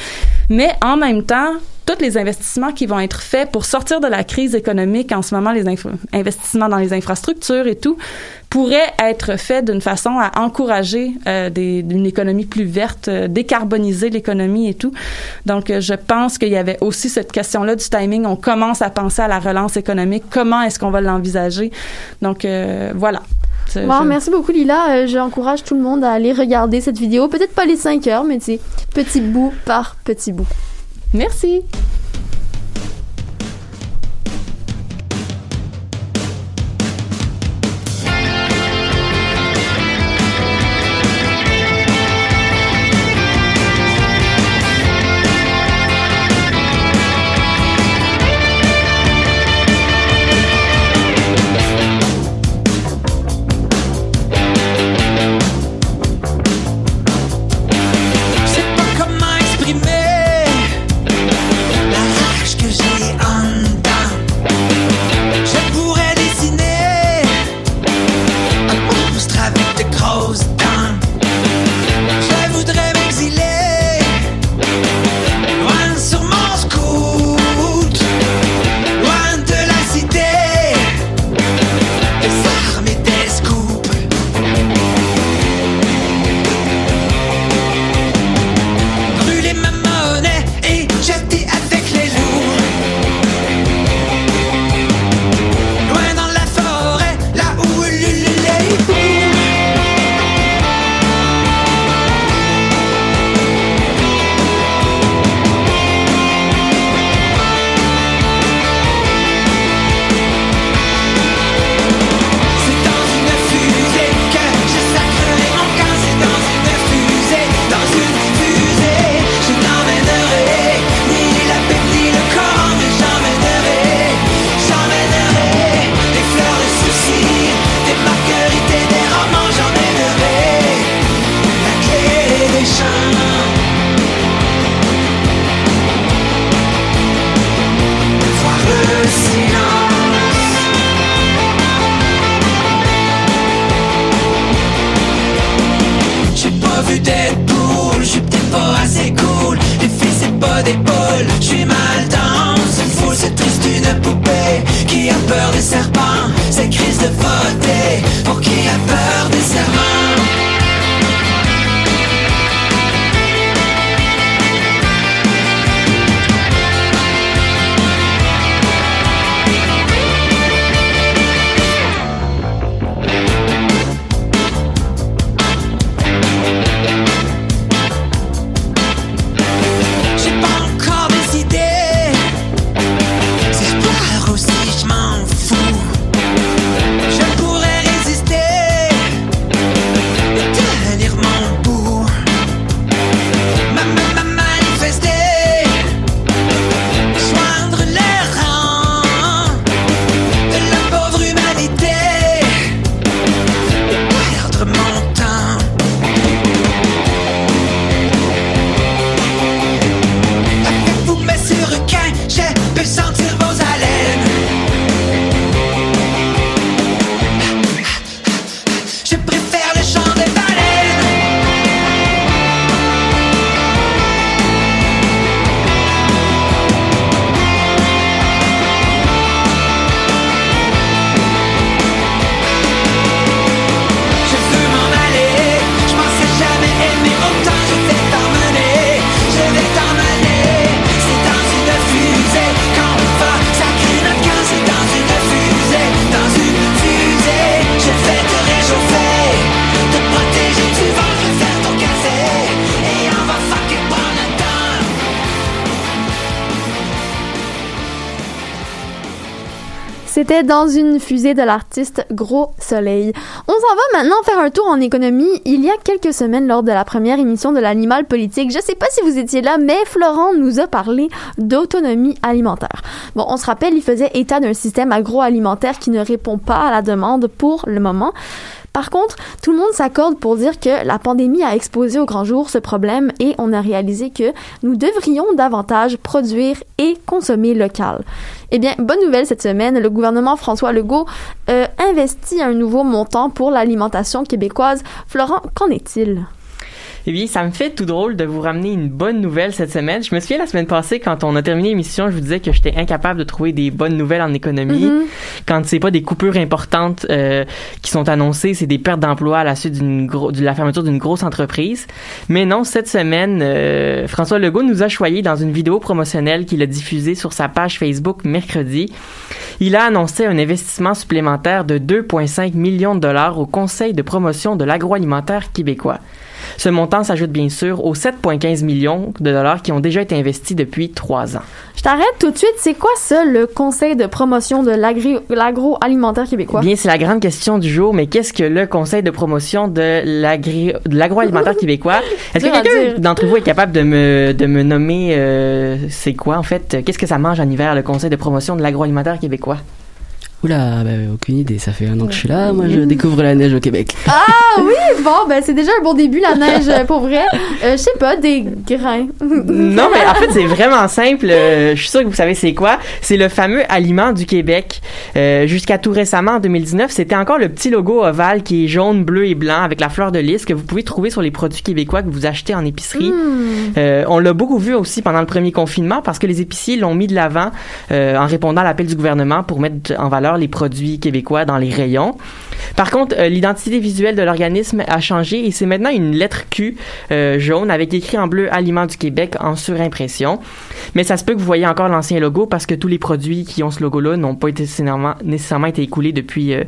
Mais en même temps, tous les investissements qui vont être faits pour sortir de la crise économique en ce moment, les investissements dans les infrastructures et tout, pourraient être faits d'une façon à encourager euh, des, une économie plus verte, euh, décarboniser l'économie et tout. Donc, euh, je pense qu'il y avait aussi cette question-là du timing. On commence à penser à la relance économique. Comment est-ce qu'on va l'envisager? Donc, voilà. C'est- Wow, je- merci beaucoup Lila. J'encourage tout le monde à aller regarder cette vidéo. Peut-être pas les 5 heures, mais tu sais, petit bout par petit bout. Merci. Dans une fusée de l'artiste Gros Soleil. On s'en va maintenant faire un tour en économie. Il y a quelques semaines, lors de la première émission de l'Animal Politique, je sais pas si vous étiez là, mais Florent nous a parlé d'autonomie alimentaire. Bon, on se rappelle, il faisait état d'un système agroalimentaire qui ne répond pas à la demande pour le moment. Par contre, tout le monde s'accorde pour dire que la pandémie a exposé au grand jour ce problème et on a réalisé que nous devrions davantage produire et consommer local. Eh bien, bonne nouvelle cette semaine, le gouvernement François Legault euh, investit un nouveau montant pour l'alimentation québécoise. Florent, qu'en est-il? Eh bien, ça me fait tout drôle de vous ramener une bonne nouvelle cette semaine. Je me souviens la semaine passée, quand on a terminé l'émission, je vous disais que j'étais incapable de trouver des bonnes nouvelles en économie. Mhm. Quand c'est pas des coupures importantes euh, qui sont annoncées, c'est des pertes d'emploi à la suite de la fermeture d'une grosse entreprise. Mais non, cette semaine, euh, François Legault nous a choyé dans une vidéo promotionnelle qu'il a diffusée sur sa page Facebook mercredi. Il a annoncé un investissement supplémentaire de 2,5 millions de dollars au Conseil de promotion de l'agroalimentaire québécois. Ce montant s'ajoute bien sûr aux 7,15 millions de dollars qui ont déjà été investis depuis trois ans. Je t'arrête tout de suite. C'est quoi ça, le Conseil de promotion de l'agroalimentaire québécois? Bien, c'est la grande question du jour, mais qu'est-ce que le Conseil de promotion de l'agroalimentaire québécois? Est-ce que quelqu'un d'entre vous est capable de me, de me nommer euh, c'est quoi en fait? Qu'est-ce que ça mange en hiver, le Conseil de promotion de l'agroalimentaire québécois? Oula, ben, aucune idée, ça fait un an que je suis là, moi je découvre la neige au Québec. Ah oui, bon, ben c'est déjà un bon début, la neige, pour vrai. Euh, je sais pas, des grains. Non, mais en fait, c'est vraiment simple. Euh, je suis sûr que vous savez c'est quoi. C'est le fameux aliment du Québec. Euh, Jusqu'à tout récemment, en 2019, c'était encore le petit logo ovale qui est jaune, bleu et blanc avec la fleur de lys que vous pouvez trouver sur les produits québécois que vous achetez en épicerie. Hmm. Euh, on l'a beaucoup vu aussi pendant le premier confinement parce que les épiciers l'ont mis de l'avant en répondant à l'appel du gouvernement pour mettre en valeur les produits québécois dans les rayons. Par contre, euh, l'identité visuelle de l'organisme a changé et c'est maintenant une lettre Q euh, jaune avec écrit en bleu Aliments du Québec en surimpression. Mais ça se peut que vous voyez encore l'ancien logo parce que tous les produits qui ont ce logo-là n'ont pas été nécessairement, nécessairement été écoulés depuis euh,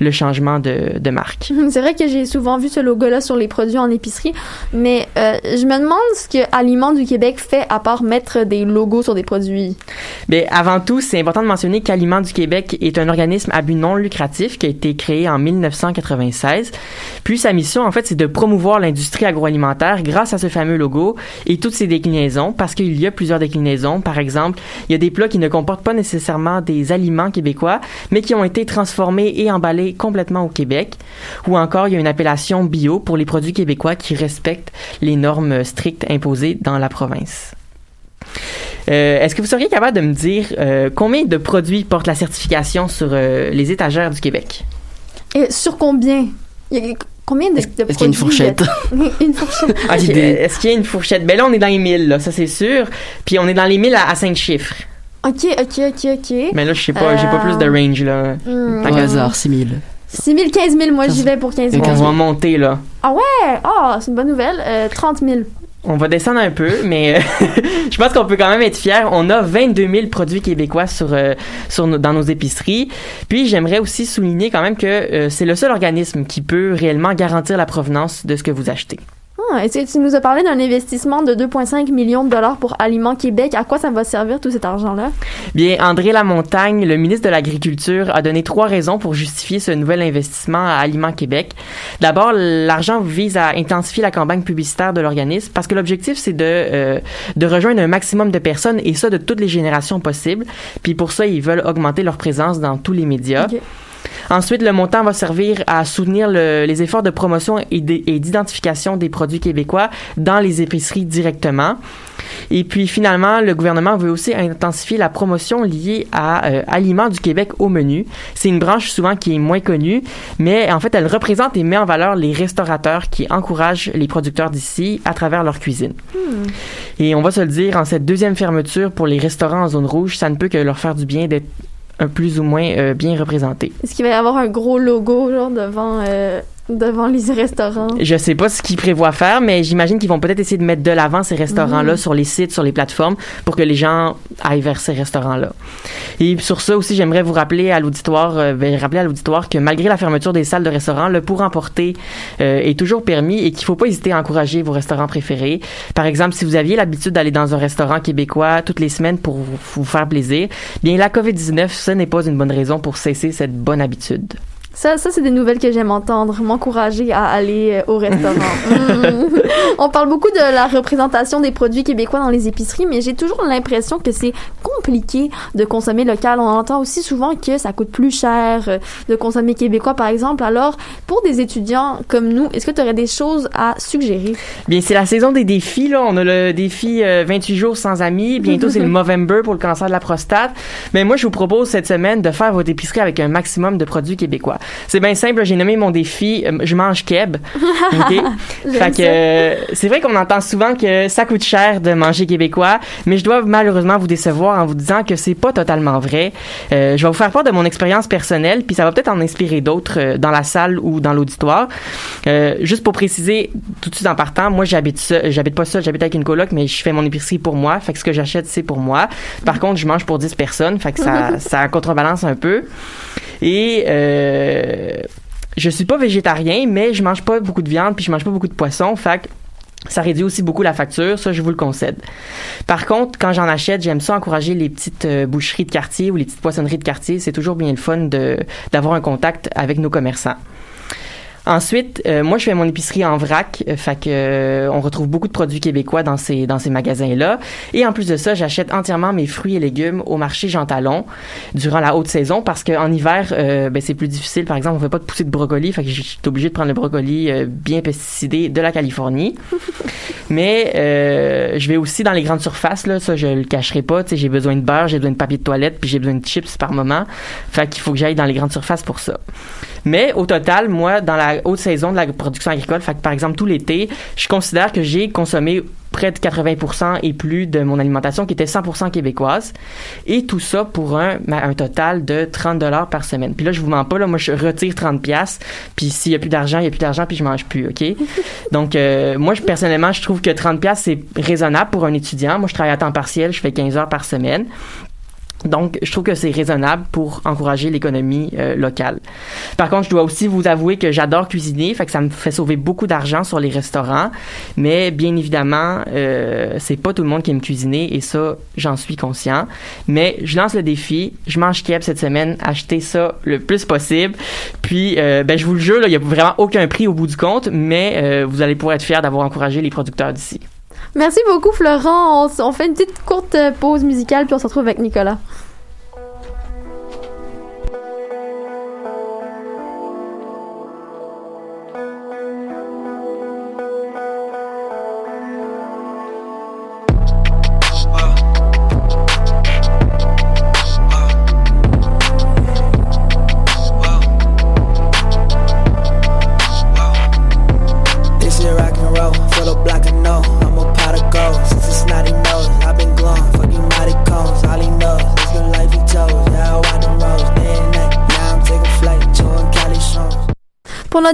le changement de, de marque. C'est vrai que j'ai souvent vu ce logo-là sur les produits en épicerie, mais je me demande ce que Aliments du Québec fait à part mettre des logos sur des produits. Mais avant tout, c'est important de mentionner qu'Aliments du Québec est un organisme à but non lucratif qui a été créé en 1996. Puis sa mission, en fait, c'est de promouvoir l'industrie agroalimentaire grâce à ce fameux logo et toutes ses déclinaisons, parce qu'il y a plusieurs déclinaisons. Par exemple, il y a des plats qui ne comportent pas nécessairement des aliments québécois, mais qui ont été transformés et emballés complètement au Québec. Ou encore, il y a une appellation bio pour les produits québécois qui respectent les normes strictes imposées dans la province. Euh, Est-ce que vous seriez capable de me dire euh, combien de produits portent la certification sur euh, les étagères du Québec? Et sur combien? Il y a combien de, de Est-ce qu'il y a une fourchette? euh, une fourchette. Ok, Idée. euh, Est-ce qu'il y a une fourchette? Ben là, on est dans les 1000, là, ça c'est sûr. Puis on est dans les 1000 à, à 5 chiffres. Ok, ok, ok, ok. Mais là, je sais pas, j'ai pas plus de range, là. Hmm. Au hasard, 6000. 6 000, 15 000, moi j'y vais pour 15 Et 000. On 15 va monter, là. Ah ouais, ah, c'est une bonne nouvelle. Euh, 30 000. On va descendre un peu, mais euh, je pense qu'on peut quand même être fier. On a 22 000 produits québécois sur, euh, dans nos épiceries. Puis j'aimerais aussi souligner quand même que euh, c'est le seul organisme qui peut réellement garantir la provenance de ce que vous achetez. Ah, et tu, nous as parlé d'un investissement de 2,5 millions de dollars pour Aliments Québec? À quoi ça va servir tout cet argent-là? Bien, André Lamontagne, le ministre de l'Agriculture, a donné trois raisons pour justifier ce nouvel investissement à Aliments Québec. D'abord, l'argent vise à intensifier la campagne publicitaire de l'organisme parce que l'objectif, c'est de, euh, de rejoindre un maximum de personnes et ça de toutes les générations possibles. Puis pour ça, ils veulent augmenter leur présence dans tous les médias. Ok. Ensuite, le montant va servir à soutenir le- les efforts de promotion et d'identification des produits québécois dans les épiceries directement. Et puis finalement, le gouvernement veut aussi intensifier la promotion liée à euh, Aliments du Québec au menu. C'est une branche souvent qui est moins connue, mais en fait, elle représente et met en valeur les restaurateurs qui encouragent les producteurs d'ici à travers leur cuisine. Et on va se le dire, en cette deuxième fermeture pour les restaurants en zone rouge, ça ne peut que leur faire du bien d'être plus ou moins euh, bien représentés. Est-ce qu'il va y avoir un gros logo, genre, devant euh, devant les restaurants. Je sais pas ce qu'ils prévoient faire, mais j'imagine qu'ils vont peut-être essayer de mettre de l'avant ces restaurants-là Mhm. sur les sites, sur les plateformes, pour que les gens aillent vers ces restaurants-là. Et sur ça aussi, j'aimerais vous rappeler à l'auditoire, euh, ben, rappeler à l'auditoire que malgré la fermeture des salles de restaurants, le pour emporter euh, est toujours permis et qu'il faut pas hésiter à encourager vos restaurants préférés. Par exemple, si vous aviez l'habitude d'aller dans un restaurant québécois toutes les semaines pour vous, vous faire plaisir, bien la COVID-19, ce n'est pas une bonne raison pour cesser cette bonne habitude. Ça, ça c'est des nouvelles que j'aime entendre, m'encourager à aller euh, au restaurant. Mm. On parle beaucoup de la représentation des produits québécois dans les épiceries, mais j'ai toujours l'impression que c'est compliqué de consommer local. On entend aussi souvent que ça coûte plus cher euh, de consommer québécois, par exemple. Alors, pour des étudiants comme nous, est-ce que tu aurais des choses à suggérer? Bien, c'est la saison des défis, là. On a le défi euh, 28 jours sans amis. Bientôt, c'est le Movember pour le cancer de la prostate. Mais moi, je vous propose cette semaine de faire votre épicerie avec un maximum de produits québécois. C'est bien simple, j'ai nommé mon défi euh, Je mange keb. OK? J'aime fait que euh, c'est vrai qu'on entend souvent que ça coûte cher de manger québécois, mais je dois malheureusement vous décevoir en vous disant que c'est pas totalement vrai. Euh, je vais vous faire part de mon expérience personnelle, puis ça va peut-être en inspirer d'autres dans la salle ou dans l'auditoire. Juste pour préciser, tout de suite en partant, moi j'habite seul, j'habite pas seul, j'habite avec une coloc, mais je fais mon épicerie pour moi. Fait que ce que j'achète, c'est pour moi. Par contre, je mange pour 10 personnes, fait que ça, ça contrebalance un peu. Et euh, je suis pas végétarien, mais je mange pas beaucoup de viande, puis je mange pas beaucoup de poisson. Fait ça réduit aussi beaucoup la facture, ça je vous le concède. Par contre, quand j'en achète, j'aime ça encourager les petites euh, boucheries de quartier ou les petites poissonneries de quartier. C'est toujours bien le fun d'avoir un contact avec nos commerçants. Ensuite, euh, moi je fais mon épicerie en vrac, euh, fait que euh, on retrouve beaucoup de produits québécois dans ces dans ces magasins là. Et en plus de ça, j'achète entièrement mes fruits et légumes au marché Jean Talon durant la haute saison parce qu'en hiver, euh, ben, c'est plus difficile. Par exemple, on fait pas de pousser de brocoli, fait que je suis obligé de prendre le brocoli euh, bien pesticidé de la Californie. Mais euh, je vais aussi dans les grandes surfaces là, ça je le cacherai pas. Tu sais, j'ai besoin de beurre, j'ai besoin de papier de toilette, puis j'ai besoin de chips par moment. Fait qu'il faut que j'aille dans les grandes surfaces pour ça. Mais au total, moi, dans la haute saison de la production agricole, fait que par exemple tout l'été, je considère que j'ai consommé près de 80% et plus de mon alimentation qui était 100% québécoise. Et tout ça pour un, un total de 30 dollars par semaine. Puis là, je vous mens pas, là, moi, je retire 30 pièces Puis s'il y a plus d'argent, il y a plus d'argent, puis je mange plus, OK? Donc, euh, moi, je, personnellement, je trouve que 30 pièces c'est raisonnable pour un étudiant. Moi, je travaille à temps partiel, je fais 15 heures par semaine. Donc, je trouve que c'est raisonnable pour encourager l'économie euh, locale. Par contre, je dois aussi vous avouer que j'adore cuisiner, fait que ça me fait sauver beaucoup d'argent sur les restaurants. Mais bien évidemment, euh, c'est pas tout le monde qui aime cuisiner et ça, j'en suis conscient. Mais je lance le défi, je mange keb cette semaine, achetez ça le plus possible. Puis, euh, ben, je vous le jure, il y a vraiment aucun prix au bout du compte, mais euh, vous allez pouvoir être fiers d'avoir encouragé les producteurs d'ici. Merci beaucoup, s- on fait une petite courte euh, pause musicale, puis on se retrouve avec Nicolas.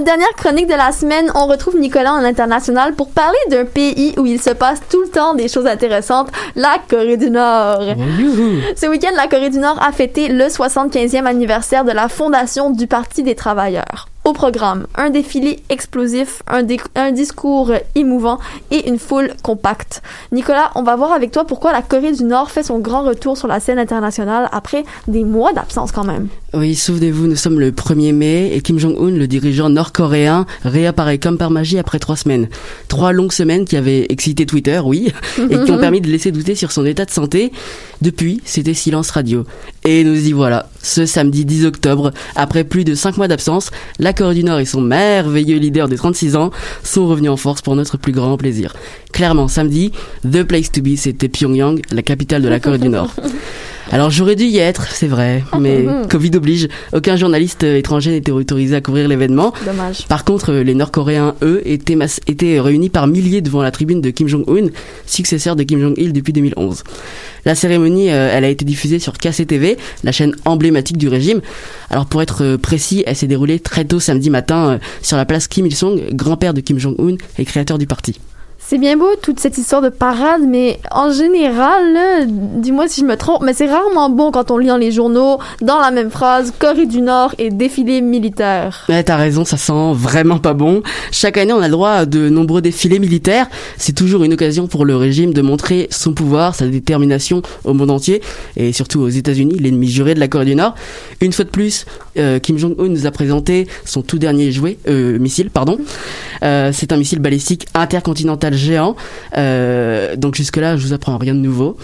Dernière chronique de la semaine, on retrouve Nicolas en international pour parler d'un pays où il se passe tout le temps des choses intéressantes, la Corée du Nord. Youhou. Ce week-end, la Corée du Nord a fêté le 75e anniversaire de la fondation du Parti des travailleurs. Au programme, un défilé explosif, un, dé- un discours émouvant et une foule compacte. Nicolas, on va voir avec toi pourquoi la Corée du Nord fait son grand retour sur la scène internationale après des mois d'absence quand même. Oui, souvenez-vous, nous sommes le 1er mai et Kim Jong-un, le dirigeant nord-coréen, réapparaît comme par magie après trois semaines. Trois longues semaines qui avaient excité Twitter, oui, et qui ont permis de laisser douter sur son état de santé. Depuis, c'était silence radio. Et nous y voilà. Ce samedi 10 octobre, après plus de cinq mois d'absence, la Corée du Nord et son merveilleux leader de 36 ans sont revenus en force pour notre plus grand plaisir. Clairement, samedi, the place to be, c'était Pyongyang, la capitale de la Corée du Nord. Alors j'aurais dû y être, c'est vrai, mais. Covid oblige. Aucun journaliste euh, étranger n'était autorisé à couvrir l'événement. Dommage. Par contre, euh, les Nord-Coréens, eux, étaient, étaient réunis par milliers devant la tribune de Kim Jong-un, successeur de Kim Jong-il depuis 2011. La cérémonie, euh, elle a été diffusée sur KCTV, la chaîne emblématique du régime. Alors pour être précis, elle s'est déroulée très tôt samedi matin sur la place Kim Il-sung, grand-père de Kim Jong-un et créateur du parti. C'est bien beau toute cette histoire de parade, mais en général, là, dis-moi si je me trompe, mais c'est rarement bon quand on lit dans les journaux, dans la même phrase, Corée du Nord et défilé militaire. Ouais, t'as raison, ça sent vraiment pas bon. Chaque année, on a le droit à de nombreux défilés militaires. C'est toujours une occasion pour le régime de montrer son pouvoir, sa détermination au monde entier, et surtout aux États-Unis, l'ennemi juré de la Corée du Nord. Une fois de plus, euh, Kim Jong-un nous a présenté son tout dernier jouet, euh, missile, pardon. Euh, c'est un missile balistique intercontinental géant. Euh, donc jusque-là, je vous apprends rien de nouveau.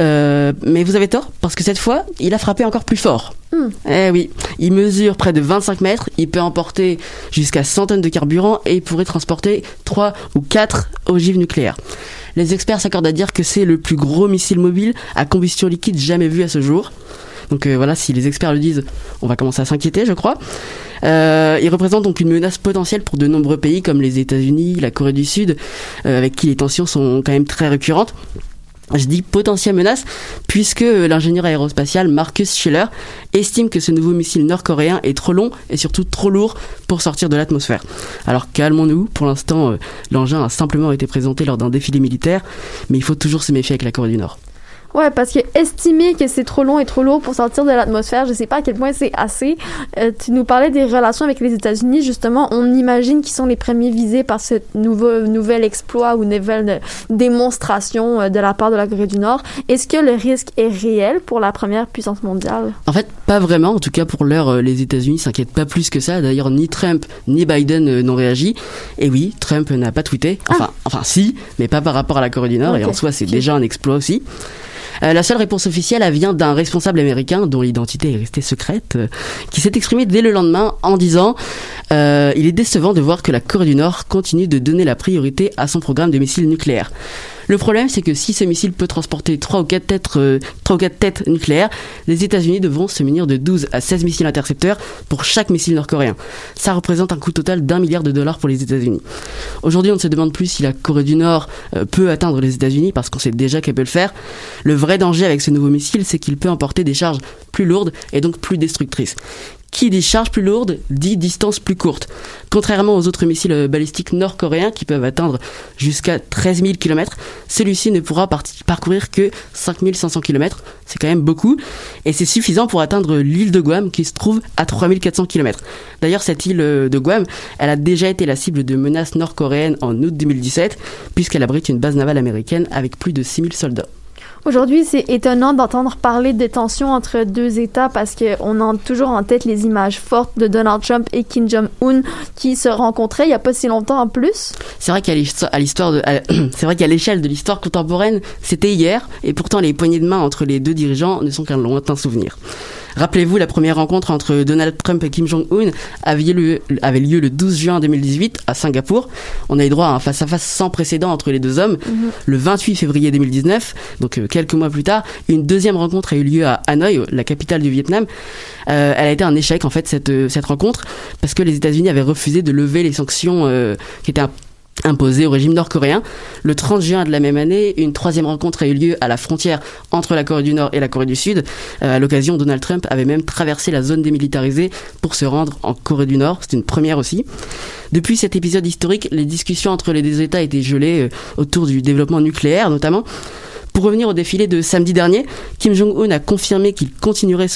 Euh, mais vous avez tort, parce que cette fois, il a frappé encore plus fort. Hmm. Eh oui, il mesure près de 25 mètres, il peut emporter jusqu'à 100 tonnes de carburant et il pourrait transporter 3 ou 4 ogives nucléaires. Les experts s'accordent à dire que c'est le plus gros missile mobile à combustion liquide jamais vu à ce jour. Donc euh, voilà, si les experts le disent, on va commencer à s'inquiéter, je crois. Euh, il représente donc une menace potentielle pour de nombreux pays comme les États-Unis, la Corée du Sud, euh, avec qui les tensions sont quand même très récurrentes. Je dis potentielle menace puisque l'ingénieur aérospatial Marcus Schiller estime que ce nouveau missile nord-coréen est trop long et surtout trop lourd pour sortir de l'atmosphère. Alors calmons-nous, pour l'instant l'engin a simplement été présenté lors d'un défilé militaire, mais il faut toujours se méfier avec la Corée du Nord. Ouais, parce que estimer que c'est trop long et trop lourd pour sortir de l'atmosphère, je sais pas à quel point c'est assez. Euh, tu nous parlais des relations avec les États-Unis, justement, on imagine qu'ils sont les premiers visés par ce nouveau nouvel exploit ou nouvelle euh, démonstration euh, de la part de la Corée du Nord. Est-ce que le risque est réel pour la première puissance mondiale? En fait, pas vraiment. En tout cas, pour l'heure, les États-Unis s'inquiètent pas plus que ça. D'ailleurs, ni Trump ni Biden n'ont réagi. Et oui, Trump n'a pas tweeté. Enfin, enfin, si, mais pas par rapport à la Corée du Nord. Et en soi, c'est déjà un exploit aussi. Euh, la seule réponse officielle elle vient d'un responsable américain dont l'identité est restée secrète, euh, qui s'est exprimé dès le lendemain en disant euh, Il est décevant de voir que la Corée du Nord continue de donner la priorité à son programme de missiles nucléaires. Le problème, c'est que si ce missile peut transporter 3 ou 4 têtes, euh, 3 ou 4 têtes nucléaires, les États-Unis devront se munir de 12 à 16 missiles intercepteurs pour chaque missile nord-coréen. Ça représente un coût total d'un milliard de dollars pour les États-Unis. Aujourd'hui, on ne se demande plus si la Corée du Nord euh, peut atteindre les États-Unis parce qu'on sait déjà qu'elle peut le faire. Le vrai danger avec ce nouveau missile, c'est qu'il peut emporter des charges plus lourdes et donc plus destructrices. Qui dit charge plus lourde dit distance plus courte. Contrairement aux autres missiles euh, balistiques nord-coréens qui peuvent atteindre jusqu'à 13 000 km, celui-ci ne pourra parcourir que 5500 km. C'est quand même beaucoup. Et c'est suffisant pour atteindre l'île de Guam qui se trouve à 3400 km. D'ailleurs, cette île euh, de Guam, elle a déjà été la cible de menaces nord-coréennes en août 2017 puisqu'elle abrite une base navale américaine avec plus de 6000 soldats. Aujourd'hui, c'est étonnant d'entendre parler de tensions entre deux États parce qu'on a toujours en tête les images fortes de Donald Trump et Kim Jong-un qui se rencontraient il n'y a pas si longtemps en plus. C'est vrai qu'à l'échelle de l'histoire contemporaine, c'était hier, et pourtant les poignées de main entre les deux dirigeants ne sont qu'un lointain souvenir. Rappelez-vous, la première rencontre entre Donald Trump et Kim Jong-un avait lieu, avait lieu le 12 juin 2018 à Singapour. On a eu droit à un face-à-face sans précédent entre les deux hommes. Le 28 février 2019, donc euh, quelques mois plus tard, une deuxième rencontre a eu lieu à Hanoï, la capitale du Vietnam. Euh, elle a été un échec en fait cette, euh, cette rencontre parce que les États-Unis avaient refusé de lever les sanctions euh, qui étaient imp- imposées au régime nord-coréen. Le 30 juin de la même année, une troisième rencontre a eu lieu à la frontière entre la Corée du Nord et la Corée du Sud. Euh, à l'occasion, Donald Trump avait même traversé la zone démilitarisée pour se rendre en Corée du Nord. C'était une première aussi. Depuis cet épisode historique, les discussions entre les deux États étaient gelées euh, autour du développement nucléaire notamment. Pour revenir au défilé de samedi dernier, Kim Jong-un a confirmé qu'il continuerait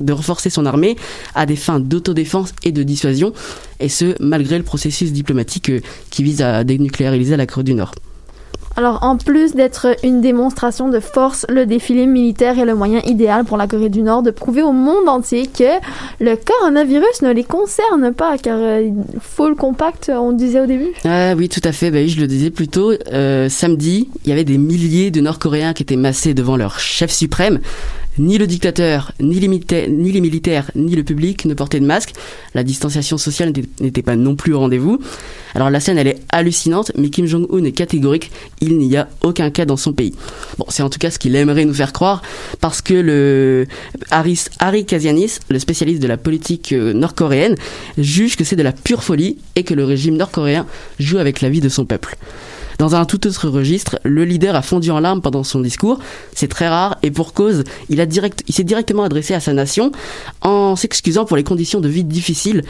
de renforcer son armée à des fins d'autodéfense et de dissuasion, et ce, malgré le processus diplomatique euh, qui vise à dénucléariser la Corée du Nord. Alors, en plus d'être une démonstration de force, le défilé militaire est le moyen idéal pour la Corée du Nord de prouver au monde entier que le coronavirus ne les concerne pas, car euh, full compact, on disait au début. Ah oui, tout à fait. Oui, je le disais plus tôt. Euh, samedi, il y avait des milliers de Nord-Coréens qui étaient massés devant leur chef suprême. Ni le dictateur, ni les, militaires, ni le public ne portaient de masque. La distanciation sociale n'était- pas non plus au rendez-vous. Alors la scène, elle est hallucinante, mais Kim Jong-un est catégorique. Il n'y a aucun cas dans son pays. Bon, c'est en tout cas ce qu'il aimerait nous faire croire, parce que le Haris, Harry Kazianis, le spécialiste de la politique euh, nord-coréenne, juge que c'est de la pure folie et que le régime nord-coréen joue avec la vie de son peuple. Dans un tout autre registre, le leader a fondu en larmes pendant son discours. C'est très rare et pour cause, il, s'est directement adressé à sa nation en s'excusant pour les conditions de vie difficiles.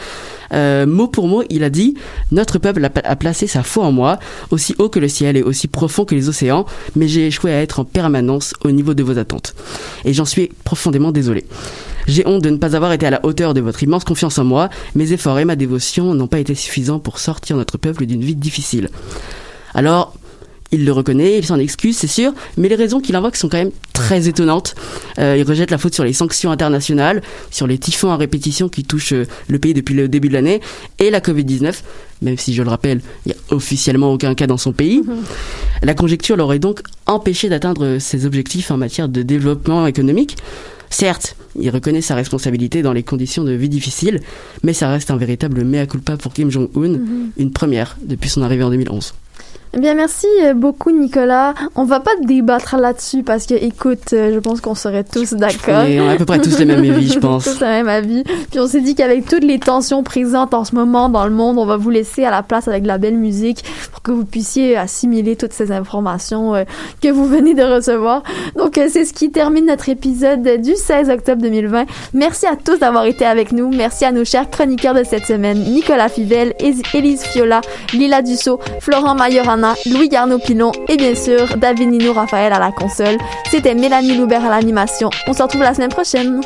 Euh, mot pour mot, il a dit Notre peuple a placé sa foi en moi, aussi haut que le ciel et aussi profond que les océans, mais j'ai échoué à être en permanence au niveau de vos attentes. Et j'en suis profondément désolé. J'ai honte de ne pas avoir été à la hauteur de votre immense confiance en moi. Mes efforts et ma dévotion n'ont pas été suffisants pour sortir notre peuple d'une vie difficile. Alors, il le reconnaît, il s'en excuse, c'est sûr, mais les raisons qu'il invoque sont quand même très étonnantes. Euh, il rejette la faute sur les sanctions internationales, sur les typhons à répétition qui touchent euh, le pays depuis le début de l'année, et la Covid-19, même si je le rappelle, il n'y a officiellement aucun cas dans son pays. La conjecture l'aurait donc empêché d'atteindre ses objectifs en matière de développement économique. Certes, il reconnaît sa responsabilité dans les conditions de vie difficiles, mais ça reste un véritable mea culpa pour Kim Jong-un, une première depuis son arrivée en 2011. Eh bien, merci euh, beaucoup, Nicolas. On va pas débattre là-dessus parce que, écoute, euh, je pense qu'on serait tous d'accord. On a à peu près tous les mêmes avis, je pense. tous le même avis. Puis on s'est dit qu'avec toutes les tensions présentes en ce moment dans le monde, on va vous laisser à la place avec de la belle musique pour que vous puissiez assimiler toutes ces informations euh, que vous venez de recevoir. Donc, euh, c'est ce qui termine notre épisode du 16 octobre 2020. Merci à tous d'avoir été avec nous. Merci à nos chers chroniqueurs de cette semaine, Nicolas Fivel, Élise- Fiola, Lila Dussault, Florent Louis Garneau-Pilon et bien sûr David Nino Raphaël à la console. C'était Mélanie Loubert à l'animation. On se retrouve la semaine prochaine.